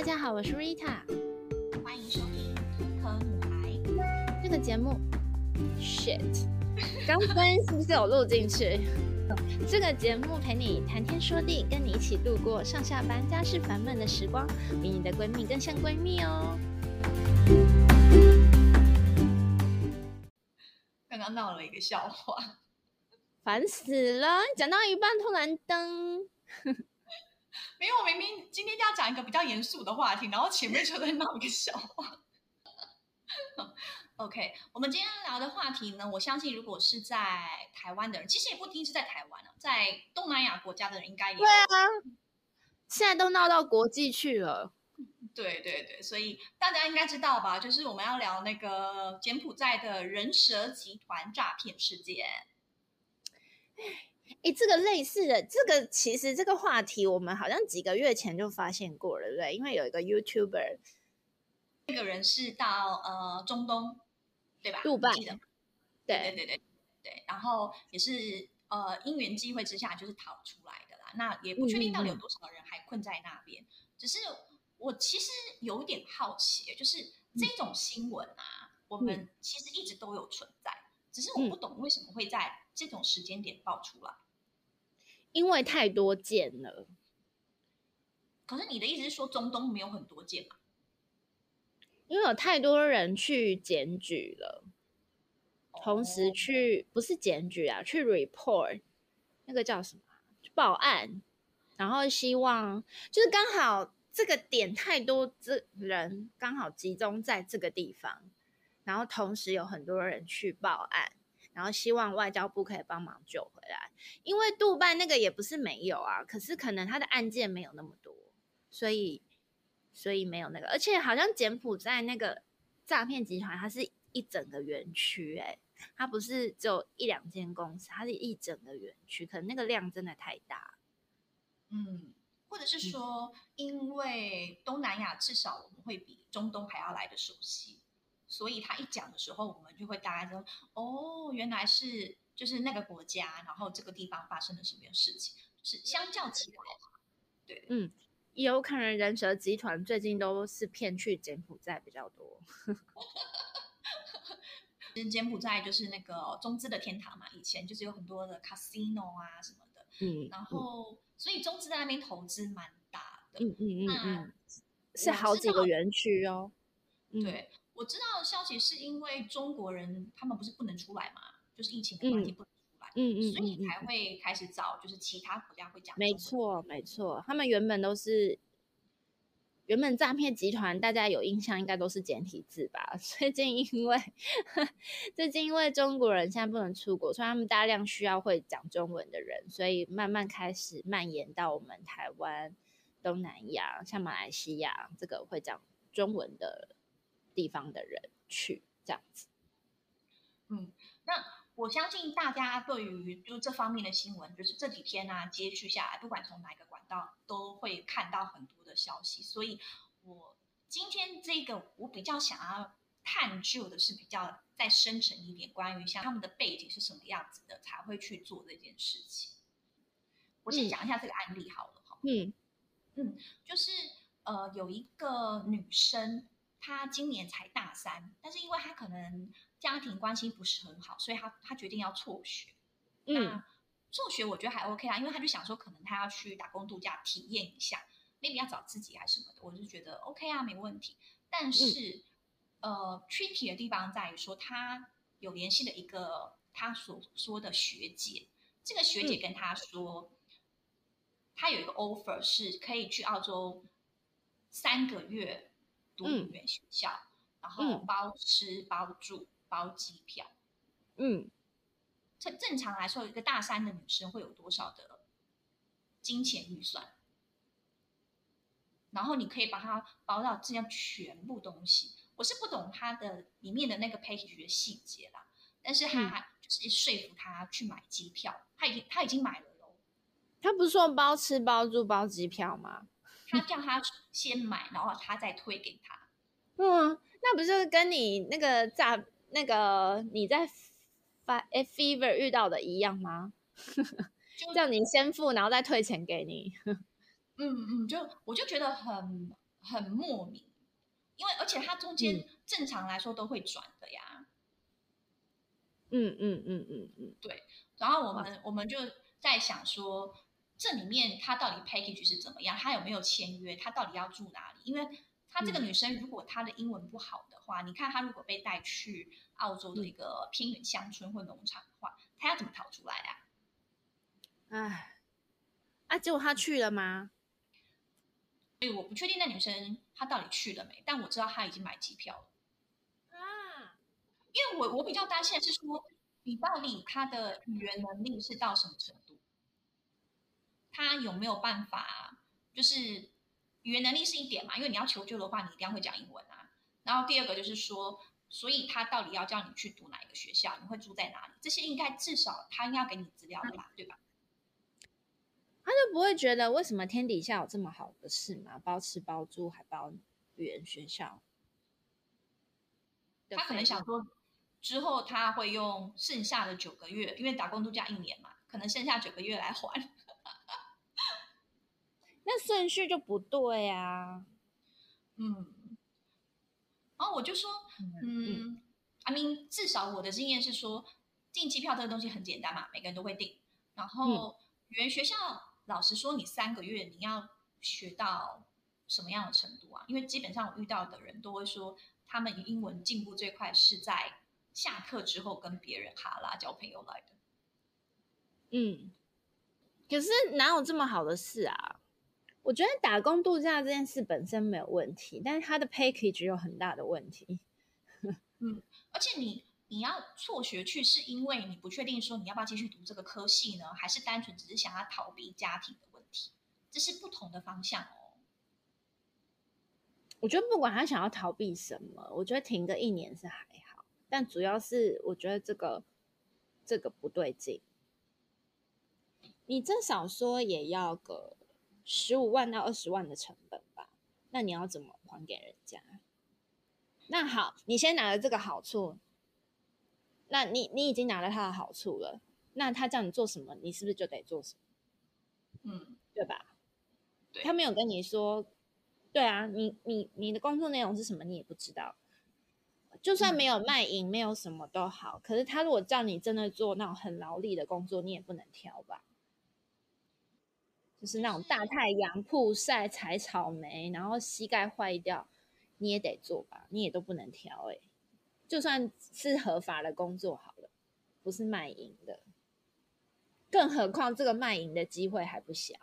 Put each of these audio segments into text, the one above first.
大家好，我是 Rita，欢迎收听《可女孩》这个节目。Shit，刚分是不是有录进去？这个节目陪你谈天说地，跟你一起度过上下班家事烦闷的时光，比你的闺蜜更像闺蜜哦。刚刚闹了一个笑话，烦死了！讲到一半突然噔。没有，我明明今天要讲一个比较严肃的话题，然后前面就在闹一个笑话。OK，我们今天聊的话题呢，我相信如果是在台湾的人，其实也不一定是在台湾啊，在东南亚国家的人应该也。对啊，现在都闹到国际去了。对对对，所以大家应该知道吧？就是我们要聊那个柬埔寨的人蛇集团诈骗事件。哎，这个类似的，这个其实这个话题，我们好像几个月前就发现过了，对不对？因为有一个 YouTuber，那个人是到呃中东，对吧？杜拜，记得对对对对对，然后也是呃因缘机会之下就是逃出来的啦。那也不确定到底有多少人还困在那边。嗯、只是我其实有点好奇，就是这种新闻啊，嗯、我们其实一直都有存在，只是我不懂为什么会在这种时间点爆出来。因为太多件了，可是你的意思是说中东没有很多件吗？因为有太多人去检举了，同时去不是检举啊，去 report 那个叫什么？报案，然后希望就是刚好这个点太多，这人刚好集中在这个地方，然后同时有很多人去报案。然后希望外交部可以帮忙救回来，因为杜拜那个也不是没有啊，可是可能他的案件没有那么多，所以所以没有那个，而且好像柬埔寨那个诈骗集团，它是一整个园区，诶，它不是只有一两间公司，它是一整个园区，可能那个量真的太大，嗯，或者是说，因为东南亚至少我们会比中东还要来的熟悉。所以他一讲的时候，我们就会大概说：“哦，原来是就是那个国家，然后这个地方发生了什么样事情。”是相较起来，对，嗯，有可能人蛇集团最近都是骗去柬埔寨比较多。其 实柬埔寨就是那个中资的天堂嘛，以前就是有很多的 casino 啊什么的，嗯，然后、嗯、所以中资在那边投资蛮大的，嗯嗯嗯嗯，是好几个园区哦，对。我知道的消息是因为中国人他们不是不能出来嘛，就是疫情的关系不能出来，嗯嗯，所以你才会开始找就是其他国家会讲。没错没错，他们原本都是原本诈骗集团，大家有印象应该都是简体字吧？最近因为最近因为中国人现在不能出国，所以他们大量需要会讲中文的人，所以慢慢开始蔓延到我们台湾、东南亚，像马来西亚这个会讲中文的。地方的人去这样子，嗯，那我相信大家对于就这方面的新闻，就是这几天呢、啊、接续下来，不管从哪个管道都会看到很多的消息，所以我今天这个我比较想要探究的是比较再深层一点，关于像他们的背景是什么样子的，才会去做这件事情。我先讲一下这个案例好了哈，嗯嗯，就是呃有一个女生。他今年才大三，但是因为他可能家庭关系不是很好，所以他他决定要辍学。嗯，那辍学我觉得还 OK 啊，因为他就想说，可能他要去打工度假体验一下，maybe 要找自己还是什么的，我就觉得 OK 啊，没问题。但是，嗯、呃，tricky 的地方在于说，他有联系了一个他所说的学姐，这个学姐跟他说，他、嗯、有一个 offer 是可以去澳洲三个月。读语言学校，嗯、然后包吃包住包机票。嗯，正正常来说，一个大三的女生会有多少的金钱预算？然后你可以把它包到这样全部东西。我是不懂它的里面的那个 package 的细节啦，但是他就是说服他去买机票，他已经他已经买了喽。他不是说包吃包住包机票吗？他叫他先买，然后他再退给他。嗯，那不是跟你那个诈那个你在发 Fever 遇到的一样吗？就叫你先付，然后再退钱给你。嗯嗯，就我就觉得很很莫名，因为而且它中间正常来说都会转的呀。嗯嗯嗯嗯嗯，对。然后我们我们就在想说，这里面他到底 package 是怎么样？他有没有签约？他到底要住哪里？因为他这个女生如果她的英文不好的话，你看她如果被带去澳洲的一个偏远乡村或农场的话，她要怎么逃出来啊？哎，啊，结果她去了吗？所以我不确定那女生她到底去了没，但我知道她已经买机票了。啊，因为我我比较担心的是说，你到底她的语言能力是到什么程度？她有没有办法？就是语言能力是一点嘛，因为你要求救的话，你一定要会讲英文啊。然后第二个就是说，所以他到底要叫你去读哪一个学校？你会住在哪里？这些应该至少他应该要给你资料的吧，对吧？他就不会觉得为什么天底下有这么好的事吗？包吃包住还包语言学校，他可能想说之后他会用剩下的九个月，因为打工度假一年嘛，可能剩下九个月来还。那顺序就不对啊。嗯，然后我就说，嗯，I mean，至少我的经验是说，订机票这个东西很简单嘛，每个人都会订。然后语言学校。老实说，你三个月你要学到什么样的程度啊？因为基本上我遇到的人都会说，他们英文进步最快是在下课之后跟别人哈拉交朋友来的。嗯，可是哪有这么好的事啊？我觉得打工度假这件事本身没有问题，但是它的 package 有很大的问题。嗯，而且你。你要辍学去，是因为你不确定说你要不要继续读这个科系呢，还是单纯只是想要逃避家庭的问题？这是不同的方向哦。我觉得不管他想要逃避什么，我觉得停个一年是还好，但主要是我觉得这个这个不对劲。你至少说也要个十五万到二十万的成本吧？那你要怎么还给人家？那好，你先拿了这个好处。那你你已经拿了他的好处了，那他叫你做什么，你是不是就得做什么？嗯，对吧？对。他没有跟你说，对啊，你你你的工作内容是什么，你也不知道。就算没有卖淫，没有什么都好，可是他如果叫你真的做那种很劳力的工作，你也不能挑吧？就是那种大太阳曝晒采草莓，然后膝盖坏掉，你也得做吧？你也都不能挑欸。就算是合法的工作好了，不是卖淫的，更何况这个卖淫的机会还不小。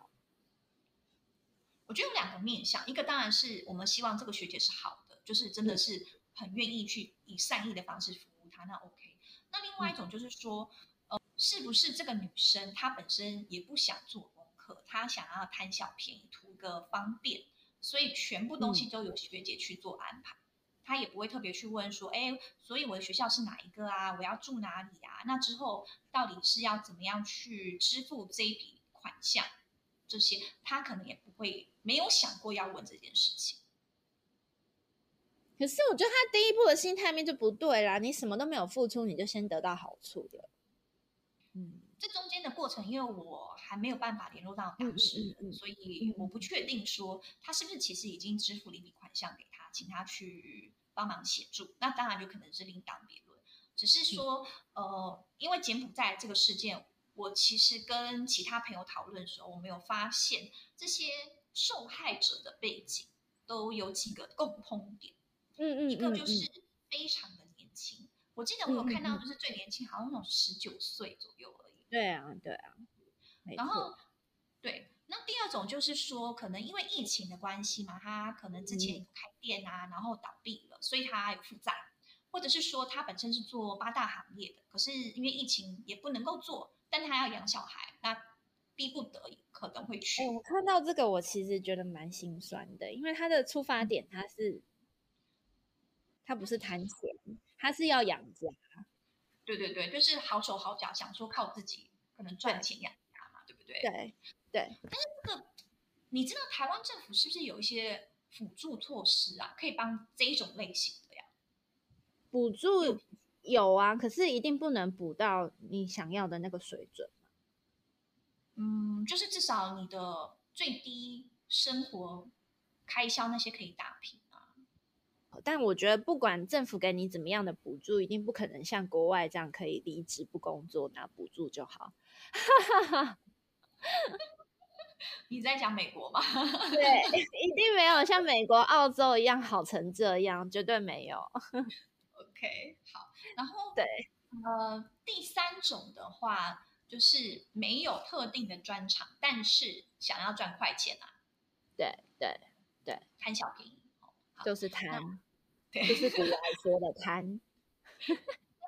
我觉得有两个面向，一个当然是我们希望这个学姐是好的，就是真的是很愿意去以善意的方式服务她，那 OK。那另外一种就是说，呃，是不是这个女生她本身也不想做功课，她想要贪小便宜，图个方便，所以全部东西都由学姐去做安排。他也不会特别去问说，哎，所以我的学校是哪一个啊？我要住哪里啊？那之后到底是要怎么样去支付这一笔款项？这些他可能也不会没有想过要问这件事情。可是我觉得他第一步的心态面就不对啦，你什么都没有付出，你就先得到好处了。嗯，这中间的过程，因为我还没有办法联络到当事人，嗯嗯嗯，所以我不确定说他是不是其实已经支付了一笔款项给他，请他去。帮忙协助，那当然就可能是另当别论。只是说，嗯、呃，因为柬埔寨这个事件，我其实跟其他朋友讨论的时候，我没有发现这些受害者的背景都有几个共通点。嗯，嗯嗯，一个就是非常的年轻。嗯、我记得我有看到，就是最年轻，嗯、好像那种十九岁左右。对啊，对啊。然后，对。那第二种就是说，可能因为疫情的关系嘛，他可能之前有开店啊，嗯、然后倒闭了，所以他有负债，或者是说他本身是做八大行业的，可是因为疫情也不能够做，但他要养小孩，那逼不得已可能会去。我看到这个，我其实觉得蛮心酸的，因为他的出发点他是，他不是贪钱，他是要养家。对对对，就是好手好脚，想说靠自己可能赚钱养家嘛，对，不对？对。对，但是这个你知道台湾政府是不是有一些辅助措施啊，可以帮这一种类型的呀？补助有啊，可是一定不能补到你想要的那个水准。嗯，就是至少你的最低生活开销那些可以打平啊。但我觉得不管政府给你怎么样的补助，一定不可能像国外这样可以离职不工作拿补助就好。你在讲美国吗？对，一定没有像美国、澳洲一样好成这样，绝对没有。OK，好，然后对，呃，第三种的话就是没有特定的专长，但是想要赚快钱啊。对对对，贪小便宜，就是贪，对，就是古来说的贪。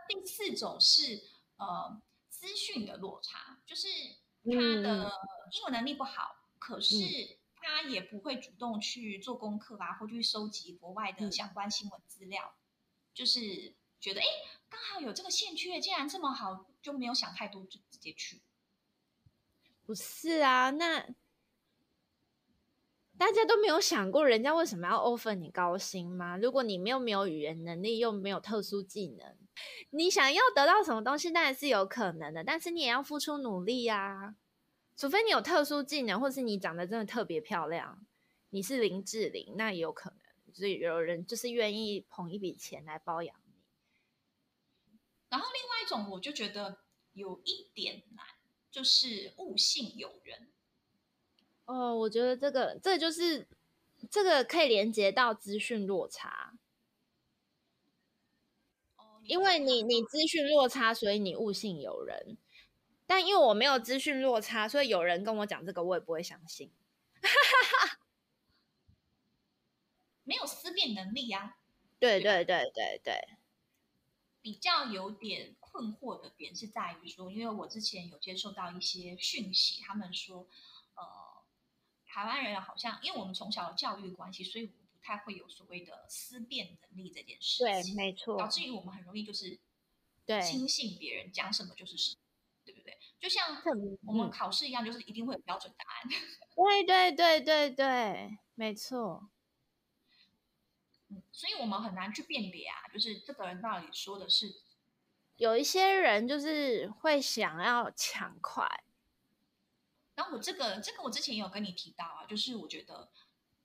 第四种是呃资讯的落差，就是他的英文能力不好。嗯可是他也不会主动去做功课啊，或去收集国外的相关新闻资料，嗯、就是觉得哎，刚好有这个兴趣，竟然这么好，就没有想太多，就直接去。不是啊，那大家都没有想过，人家为什么要 offer 你高薪吗？如果你没有没有语言能力，又没有特殊技能，你想要得到什么东西，当然是有可能的，但是你也要付出努力呀、啊。除非你有特殊技能，或是你长得真的特别漂亮，你是林志玲，那也有可能，所以有人就是愿意捧一笔钱来包养你。然后另外一种，我就觉得有一点难，就是误信有人。哦，我觉得这个这个、就是这个可以连接到资讯落差。哦，因为你你资讯落差，所以你误信有人。但因为我没有资讯落差，所以有人跟我讲这个，我也不会相信。没有思辨能力啊！对对对对对。比较有点困惑的点是在于说，因为我之前有接受到一些讯息，他们说，呃，台湾人好像因为我们从小的教育关系，所以我们不太会有所谓的思辨能力这件事情。对，没错。导致于我们很容易就是，对，轻信别人讲什么就是什么。对不对？就像我们考试一样，就是一定会有标准答案。对对对对对，没错。嗯，所以我们很难去辨别啊，就是这个人到底说的是。有一些人就是会想要抢快。然后我这个这个我之前也有跟你提到啊，就是我觉得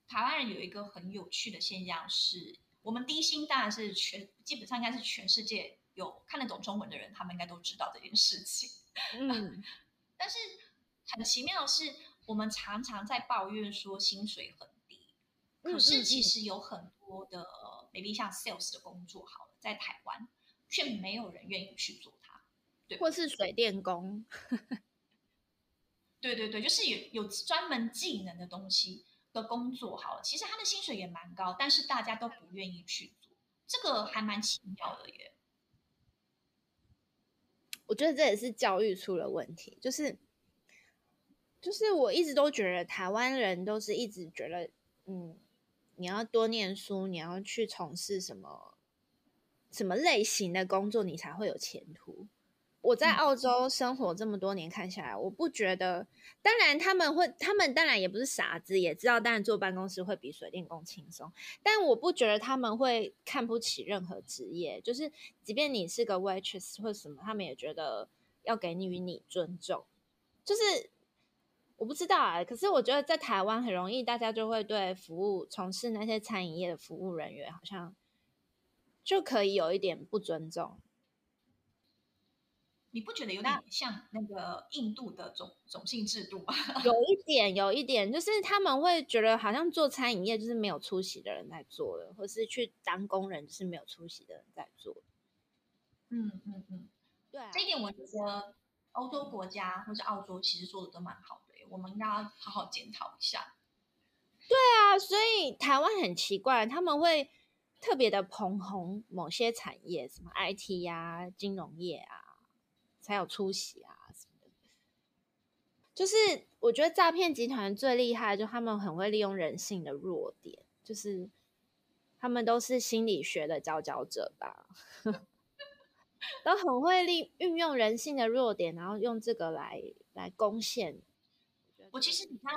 台湾人有一个很有趣的现象是，我们低薪当然是全基本上应该是全世界有看得懂中文的人，他们应该都知道这件事情。嗯，但是很奇妙的是，我们常常在抱怨说薪水很低，可是其实有很多的 maybe 像 sales 的工作，好了，在台湾却没有人愿意去做它，对，或是水电工，对对对，就是有有专门技能的东西的工作，好，其实他的薪水也蛮高，但是大家都不愿意去做，这个还蛮奇妙的耶。我觉得这也是教育出了问题，就是，就是我一直都觉得台湾人都是一直觉得，嗯，你要多念书，你要去从事什么什么类型的工作，你才会有前途。我在澳洲生活这么多年，看下来，我不觉得。当然他们会，他们当然也不是傻子，也知道当然坐办公室会比水电工轻松。但我不觉得他们会看不起任何职业，就是即便你是个 waitress 或什么，他们也觉得要给你与你尊重。就是我不知道啊，可是我觉得在台湾很容易，大家就会对服务从事那些餐饮业的服务人员，好像就可以有一点不尊重。你不觉得有点像那个印度的种种姓制度吗？有一点，有一点，就是他们会觉得好像做餐饮业就是没有出息的人在做的，或是去当工人就是没有出息的人在做。嗯嗯嗯，对啊，这一点我觉得欧洲国家或是澳洲其实做的都蛮好的，我们应该要好好检讨一下。对啊，所以台湾很奇怪，他们会特别的捧红某些产业，什么 IT 呀、啊、金融业啊。才有出息啊什么的，就是我觉得诈骗集团最厉害，就他们很会利用人性的弱点，就是他们都是心理学的佼佼者吧，都很会利运用人性的弱点，然后用这个来来攻陷。我其实比较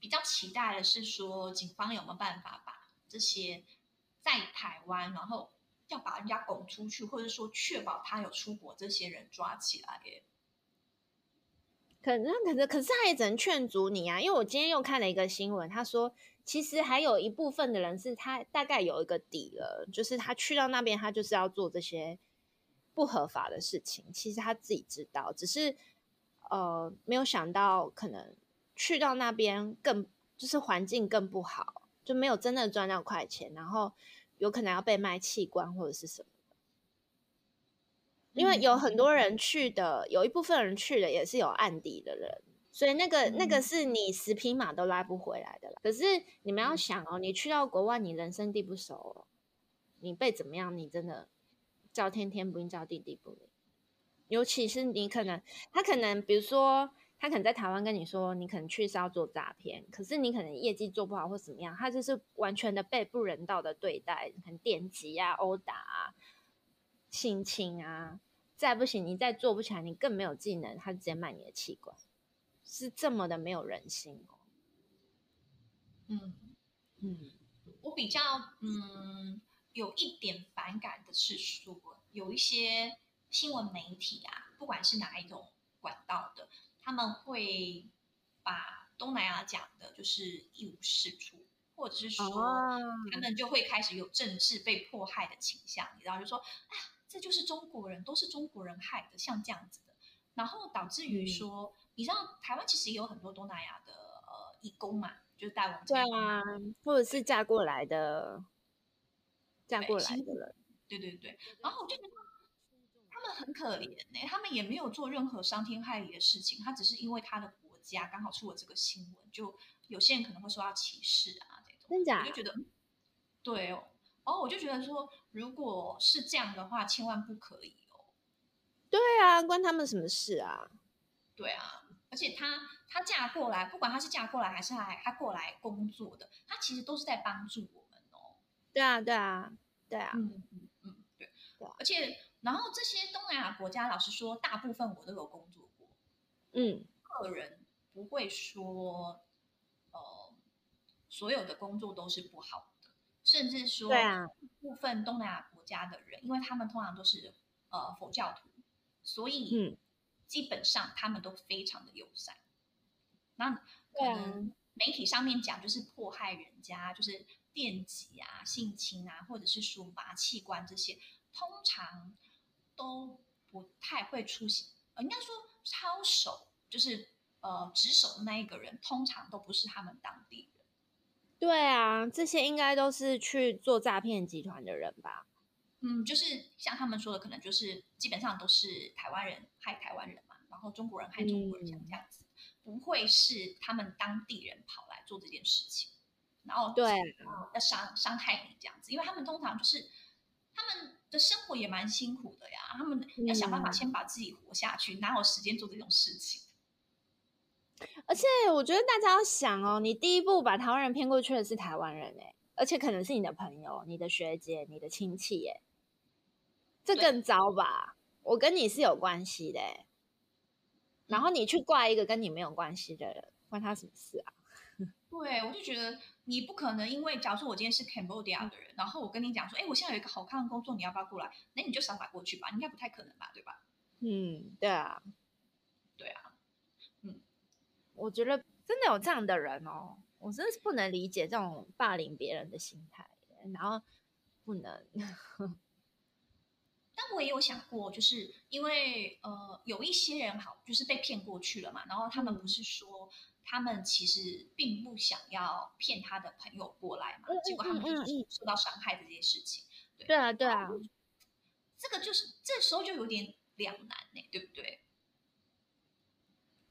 比较期待的是说，警方有没有办法把这些在台湾，然后。要把人家拱出去，或者说确保他有出国，这些人抓起来耶。可能，可是，可是他也只能劝阻你啊。因为我今天又看了一个新闻，他说其实还有一部分的人是他大概有一个底了，就是他去到那边，他就是要做这些不合法的事情。其实他自己知道，只是呃没有想到可能去到那边更就是环境更不好，就没有真的赚到快钱，然后有可能要被卖器官或者是什么。因为有很多人去的，有一部分人去的也是有案底的人。所以那个、嗯、那个是你十匹马都拉不回来的了。可是你们要想哦，你去到国外，你人生地不熟哦，你被怎么样，你真的叫天天不应，叫地地不灵。尤其是你可能，他可能，比如说，他可能在台湾跟你说，你可能去是要做诈骗，可是你可能业绩做不好或怎么样，他就是完全的被不人道的对待，很电击啊、殴打啊、性侵啊，再不行，你再做不起来，你更没有技能，他直接卖你的器官。是这么的没有人性哦。嗯嗯，我比较嗯有一点反感的是说，有一些新闻媒体啊，不管是哪一种管道的，他们会把东南亚讲的就是一无是处，或者是说他们就会开始有政治被迫害的倾向，你知道，就说啊，这就是中国人，都是中国人害的，像这样子的，然后导致于说。嗯你知道台湾其实也有很多东南亚的呃义工嘛，就是带往这边，对啊，或者是嫁过来的，嫁过来的人，对对。对。然后我就觉得很可怜呢、欸，他们也没有做任何伤天害理的事情，他只是因为他的国家刚好出了这个新闻，就有些人可能会受到歧视啊这种。真假？我就觉得，对哦，哦，我就觉得说，如果是这样的话，千万不可以哦。对啊，关他们什么事啊？对啊。而且她她嫁过来，不管她是嫁过来还是来她过来工作的，她其实都是在帮助我们哦。对啊，对啊，对啊，嗯嗯嗯，对对。而且，然后这些东南亚国家，老实说，大部分我都有工作过。嗯，个人不会说，呃，所有的工作都是不好的，甚至说，对啊，部分东南亚国家的人，因为他们通常都是呃佛教徒，所以嗯。基本上他们都非常的友善，那可能媒体上面讲就是迫害人家，就是电击啊、性侵啊，或者是说拔器官这些，通常都不太会出现。呃，应该说操守就是呃值守的那一个人，通常都不是他们当地人。对啊，这些应该都是去做诈骗集团的人吧。嗯，就是像他们说的，可能就是基本上都是台湾人害台湾人嘛，然后中国人害中国人，像这样子，嗯，不会是他们当地人跑来做这件事情，然后对，要伤伤害你这样子，因为他们通常就是他们的生活也蛮辛苦的呀，他们要想办法先把自己活下去，哪有时间做这种事情？而且我觉得大家要想哦，你第一步把台湾人骗过去的是台湾人哎，而且可能是你的朋友、你的学姐、你的亲戚哎。这更糟吧？我跟你是有关系的，然后你去怪一个跟你没有关系的人，关他什么事啊？对，我就觉得你不可能，因为假如说我今天是 Cambodia 的人，然后我跟你讲说，哎，我现在有一个好看的工作，你要不要过来？那你就傻傻过去吧，应该不太可能吧，对吧？嗯，对啊，对啊，嗯，我觉得真的有这样的人哦，我真的是不能理解这种霸凌别人的心态，然后不能。但我也有想过，就是因为呃，有一些人好，就是被骗过去了嘛。然后他们不是说，他们其实并不想要骗他的朋友过来嘛，结果他们就是受到伤害的这件事情。对，对啊，对啊，这个就是这时候就有点两难呢，对不对？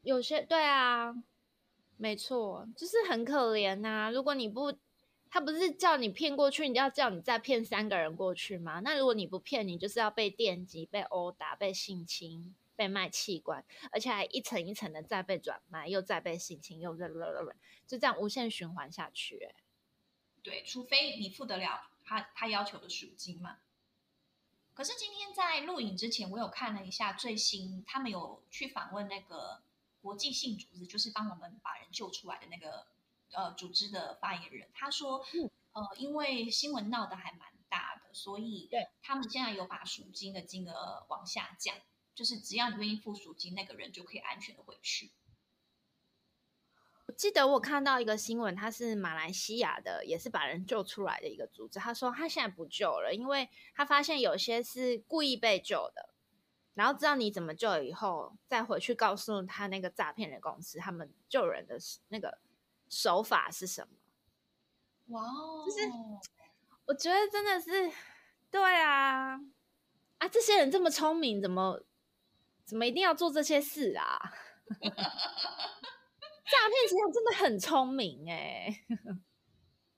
有些对啊，没错，就是很可怜呐。如果你不。他不是叫你骗过去，你要叫你再骗三个人过去吗？那如果你不骗，你就是要被电击、被殴打、被性侵、被卖器官，而且还一层一层的再被转卖，又再被性侵，又再就这样无限循环下去。欸。对，除非你付得了他他要求的赎金嘛。可是今天在录影之前，我有看了一下最新，他们有去访问那个国际性组织，就是帮我们把人救出来的那个。呃，组织的发言人他说，嗯，呃，因为新闻闹得还蛮大的，所以对他们现在有把赎金的金额往下降，就是只要你愿意付赎金，那个人就可以安全的回去。我记得我看到一个新闻，他是马来西亚的，也是把人救出来的一个组织。他说他现在不救了，因为他发现有些是故意被救的，然后知道你怎么救了以后，再回去告诉他那个诈骗的公司，他们救人的那个手法是什么。哇哦，就是我觉得真的是，对啊，啊，这些人这么聪明，怎么怎么一定要做这些事啊？诈骗集团真的很聪明哎，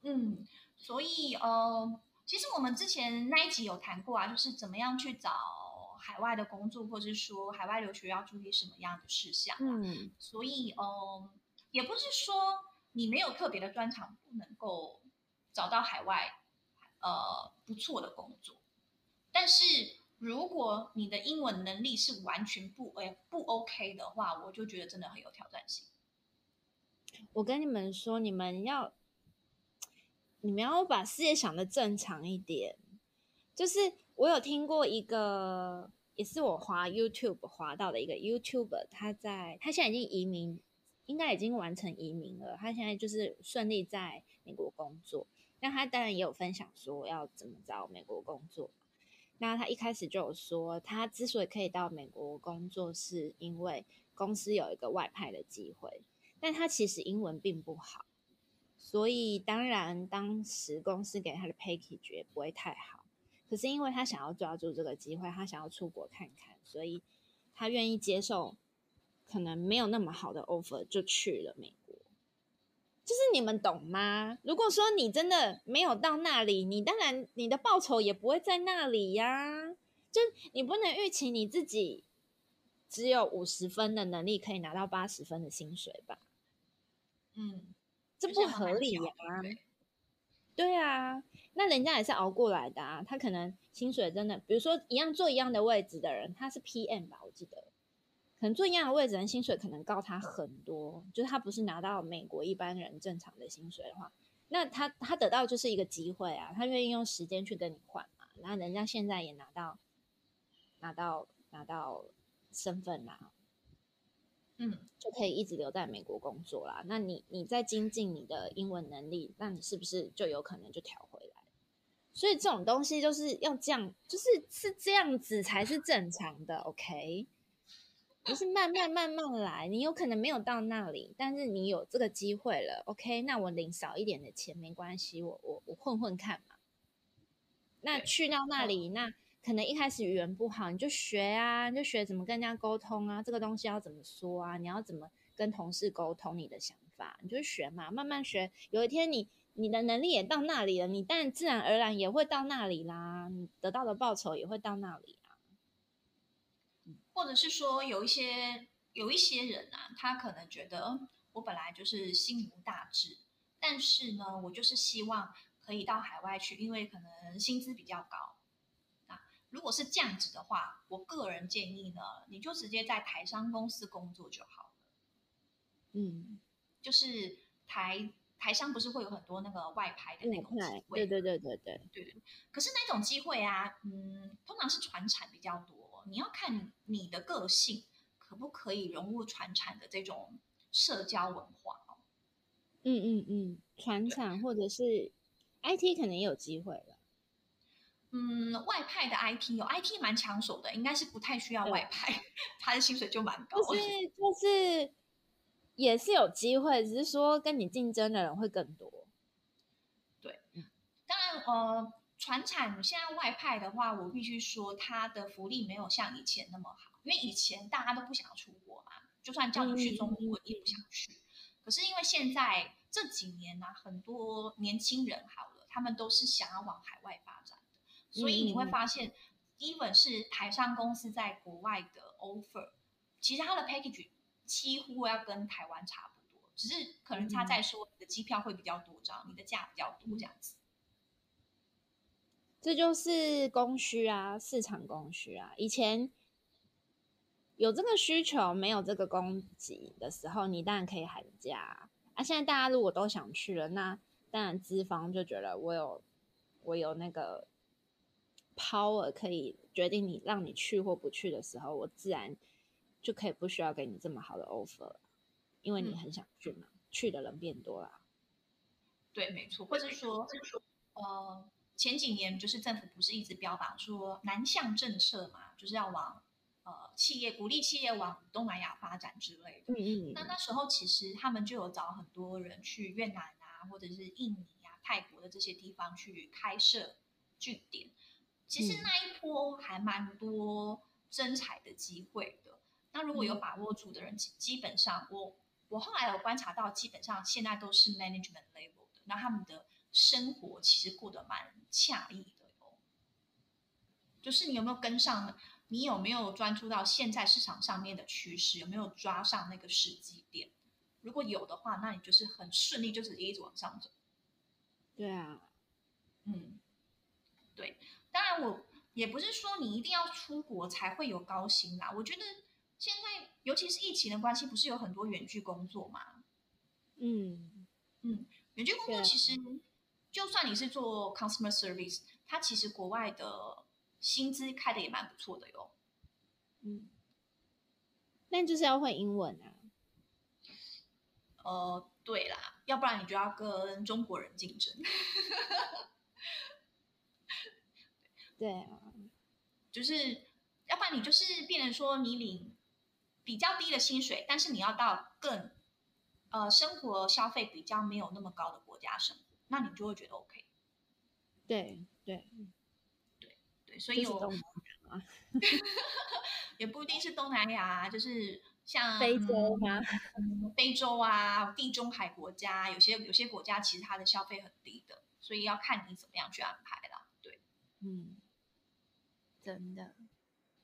嗯，所以呃，其实我们之前那一集有谈过啊，就是怎么样去找海外的工作，或者是说海外留学要注意什么样的事项。嗯，所以呃，也不是说你没有特别的专长不能够找到海外呃不错的工作，但是如果你的英文能力是完全不诶不 OK 的话，我就觉得真的很有挑战性。我跟你们说，你们要，你们要把世界想的正常一点。就是我有听过一个，也是我滑 YouTube 滑到的一个 YouTuber，他在他现在已经移民，应该已经完成移民了。他现在就是顺利在美国工作。那他当然也有分享说要怎么找美国工作。那他一开始就有说，他之所以可以到美国工作，是因为公司有一个外派的机会。但他其实英文并不好，所以当然当时公司给他的 package 也不会太好。可是因为他想要抓住这个机会，他想要出国看看，所以他愿意接受可能没有那么好的 offer，就去了美国。就是你们懂吗？如果说你真的没有到那里，你当然你的报酬也不会在那里呀。就你不能预期你自己只有五十分的能力可以拿到八十分的薪水吧？嗯，这不合理呀、啊。对啊，那人家也是熬过来的啊。他可能薪水真的，比如说一样做一样的位置的人，他是 PM 吧，我记得，可能做一样的位置人薪水可能高他很多。就是他不是拿到美国一般人正常的薪水的话，那他他得到就是一个机会啊，他愿意用时间去跟你换嘛。然后人家现在也拿到拿到拿到身份啦。嗯，就可以一直留在美国工作啦。那你你在精进你的英文能力，那你是不是就有可能就调回来？所以这种东西就是要这样，就是是这样子才是正常的，OK？就是慢慢慢慢来，你有可能没有到那里，但是你有这个机会了，OK？那我领少一点的钱没关系，我我我混混看嘛。那去到那里，那。可能一开始语言不好，你就学啊，你就学怎么跟人家沟通啊，这个东西要怎么说啊，你要怎么跟同事沟通你的想法，你就学嘛，慢慢学。有一天你你的能力也到那里了，你但自然而然也会到那里啦，你得到的报酬也会到那里啊。或者是说有一些有一些人啊，他可能觉得我本来就是心无大志，但是呢，我就是希望可以到海外去，因为可能薪资比较高。如果是这样子的话，我个人建议呢，你就直接在台商公司工作就好了。嗯，就是台台商不是会有很多那个外派的那种机会？对对对对对对对。可是那种机会啊，嗯，通常是传产比较多。你要看你的个性可不可以融入传产的这种社交文化哦。嗯嗯嗯，传产或者是 IT 可能也有机会了。嗯，外派的 IT 有 IT 蛮抢手的，应该是不太需要外派，他的薪水就蛮高。就是就是也是有机会，只是说跟你竞争的人会更多。对，当然呃，传产现在外派的话，我必须说它的福利没有像以前那么好，因为以前大家都不想出国嘛，就算叫你去中国，你也不想去。嗯。可是因为现在这几年呢，啊，很多年轻人好了，他们都是想要往海外发展的。所以你会发现，even 是台商公司在国外的 offer，其实它的 package 几乎要跟台湾差不多，只是可能他在说你的机票会比较多张，你的价比较多这样子。这就是供需啊，市场供需啊。以前有这个需求，没有这个供给的时候，你当然可以喊价啊。啊，现在大家如果都想去了，那当然资方就觉得我有我有那个。Power 可以决定你让你去或不去的时候，我自然就可以不需要给你这么好的 offer，因为你很想去嘛。去的人变多了。对，没错，或者说，呃，前几年就是政府不是一直标榜说南向政策嘛，就是要往呃企业鼓励企业往东南亚发展之类的。嗯嗯。那那时候其实他们就有找很多人去越南啊，或者是印尼啊、泰国的这些地方去开设据点。其实那一波还蛮多征才的机会的。那如果有把握住的人，基本上我我后来有观察到，基本上现在都是 management level 的。那他们的生活其实过得蛮惬意的哟，就是你有没有跟上？你有没有专注到现在市场上面的趋势？有没有抓上那个时机点？如果有的话，那你就是很顺利，就直接一直往上走。对啊，嗯，对。当然，我也不是说你一定要出国才会有高薪啦。我觉得现在，尤其是疫情的关系，不是有很多远距工作吗？嗯嗯。远距工作其实，就算你是做 customer service，它其实国外的薪资开的也蛮不错的哟。嗯，那就是要会英文啊。呃，对啦，要不然你就要跟中国人竞争。对啊，就是要不然你就是变成说你领比较低的薪水，但是你要到更。呃，生活消费比较没有那么高的国家生活，那你就会觉得 OK。对对对对，所以有 也不一定是东南亚，就是像非洲吗？嗯，非洲啊，地中海国家，有些有些国家其实它的消费很低的，所以要看你怎么样去安排啦。对，嗯，真的，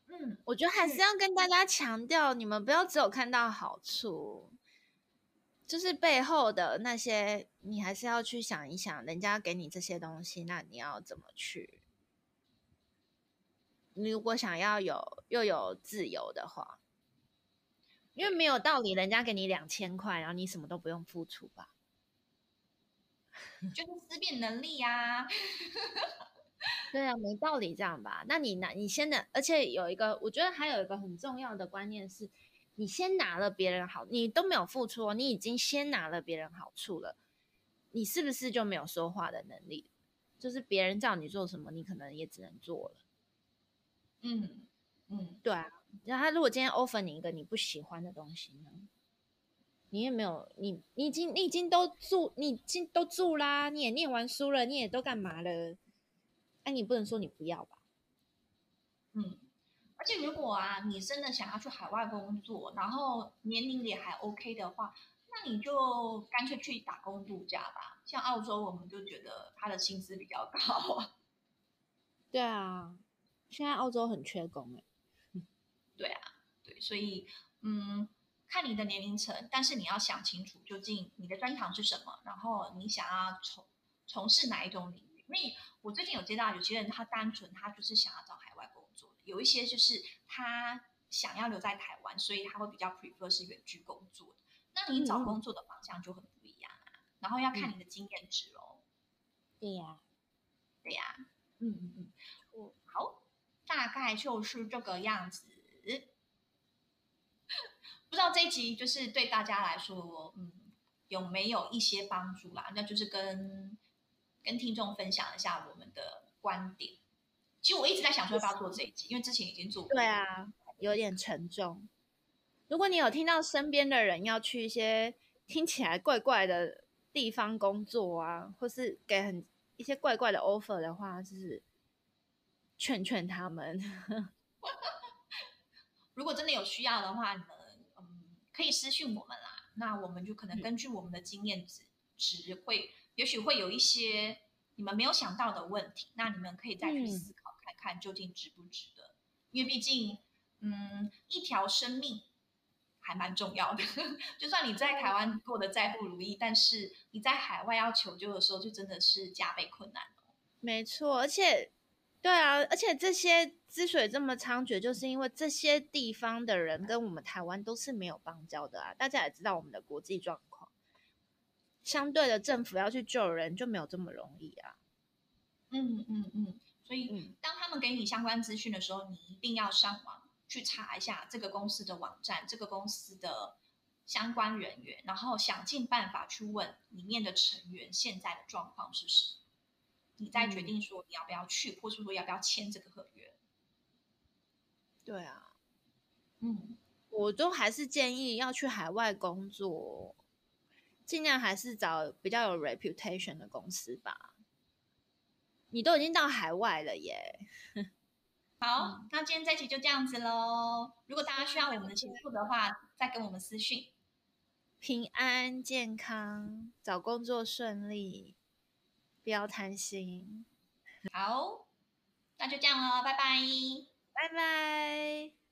嗯，我觉得还是要跟大家强调，你们不要只有看到好处。就是背后的那些，你还是要去想一想，人家给你这些东西，那你要怎么去？你如果想要有又有自由的话，因为没有道理，人家给你两千块，然后你什么都不用付出吧？就是思辨能力呀、啊。对啊，没道理这样吧？那你那你先的，而且有一个，我觉得还有一个很重要的观念是。你先拿了别人好，你都没有付出哦，你已经先拿了别人好处了，你是不是就没有说话的能力？就是别人叫你做什么，你可能也只能做了。嗯嗯，对啊。然后他如果今天 offer 你一个你不喜欢的东西呢？你也没有，你你已经你已经都住，你已经都住啦，你也念完书了，你也都干嘛了？哎，你不能说你不要吧？嗯。而且如果啊，你真的想要去海外工作，然后年龄也还 OK 的话，那你就干脆去打工度假吧。像澳洲，我们就觉得他的薪资比较高啊。对啊，现在澳洲很缺工哎。对啊，对，所以嗯，看你的年龄层，但是你要想清楚，究竟你的专长是什么，然后你想要从从事哪一种领域。因为我最近有接到有些人，他单纯他就是想要找。有一些就是他想要留在台湾，所以他会比较 prefer 是远距工作的。那你找工作的方向就很不一样啊，嗯、然后要看你的经验值喽。对呀，对呀，嗯嗯嗯，我好，大概就是这个样子。不知道这一集就是对大家来说，嗯，有没有一些帮助啦？那就是跟跟听众分享一下我们的观点。其实我一直在想说要不要做这一集，因为之前已经做过。对啊，有点沉重。如果你有听到身边的人要去一些听起来怪怪的地方工作啊，或是给很一些怪怪的 offer 的话，就是劝劝他们。如果真的有需要的话，你们嗯可以私讯我们啦。那我们就可能根据我们的经验值值会，也许会有一些你们没有想到的问题，那你们可以再去思看看究竟值不值得，因为毕竟，嗯，一条生命还蛮重要的。就算你在台湾过得再不如意，但是你在海外要求救的时候，就真的是加倍困难哦。没错，而且，对啊，而且这些之所以这么猖獗，就是因为这些地方的人跟我们台湾都是没有邦交的啊。大家也知道我们的国际状况，相对的政府要去救人就没有这么容易啊。嗯嗯嗯。所以，当他们给你相关资讯的时候，你一定要上网去查一下这个公司的网站，这个公司的相关人员，然后想尽办法去问里面的成员现在的状况是什么，你再决定说你要不要去，嗯、或者说要不要签这个合约。对啊，嗯，我都还是建议要去海外工作，尽量还是找比较有 reputation 的公司吧。你都已经到海外了耶。好，嗯、那今天这期就这样子喽。如果大家需要我们的协助的话，再跟我们私讯。平安健康，找工作顺利，不要贪心。好，那就这样喽，拜拜，拜拜。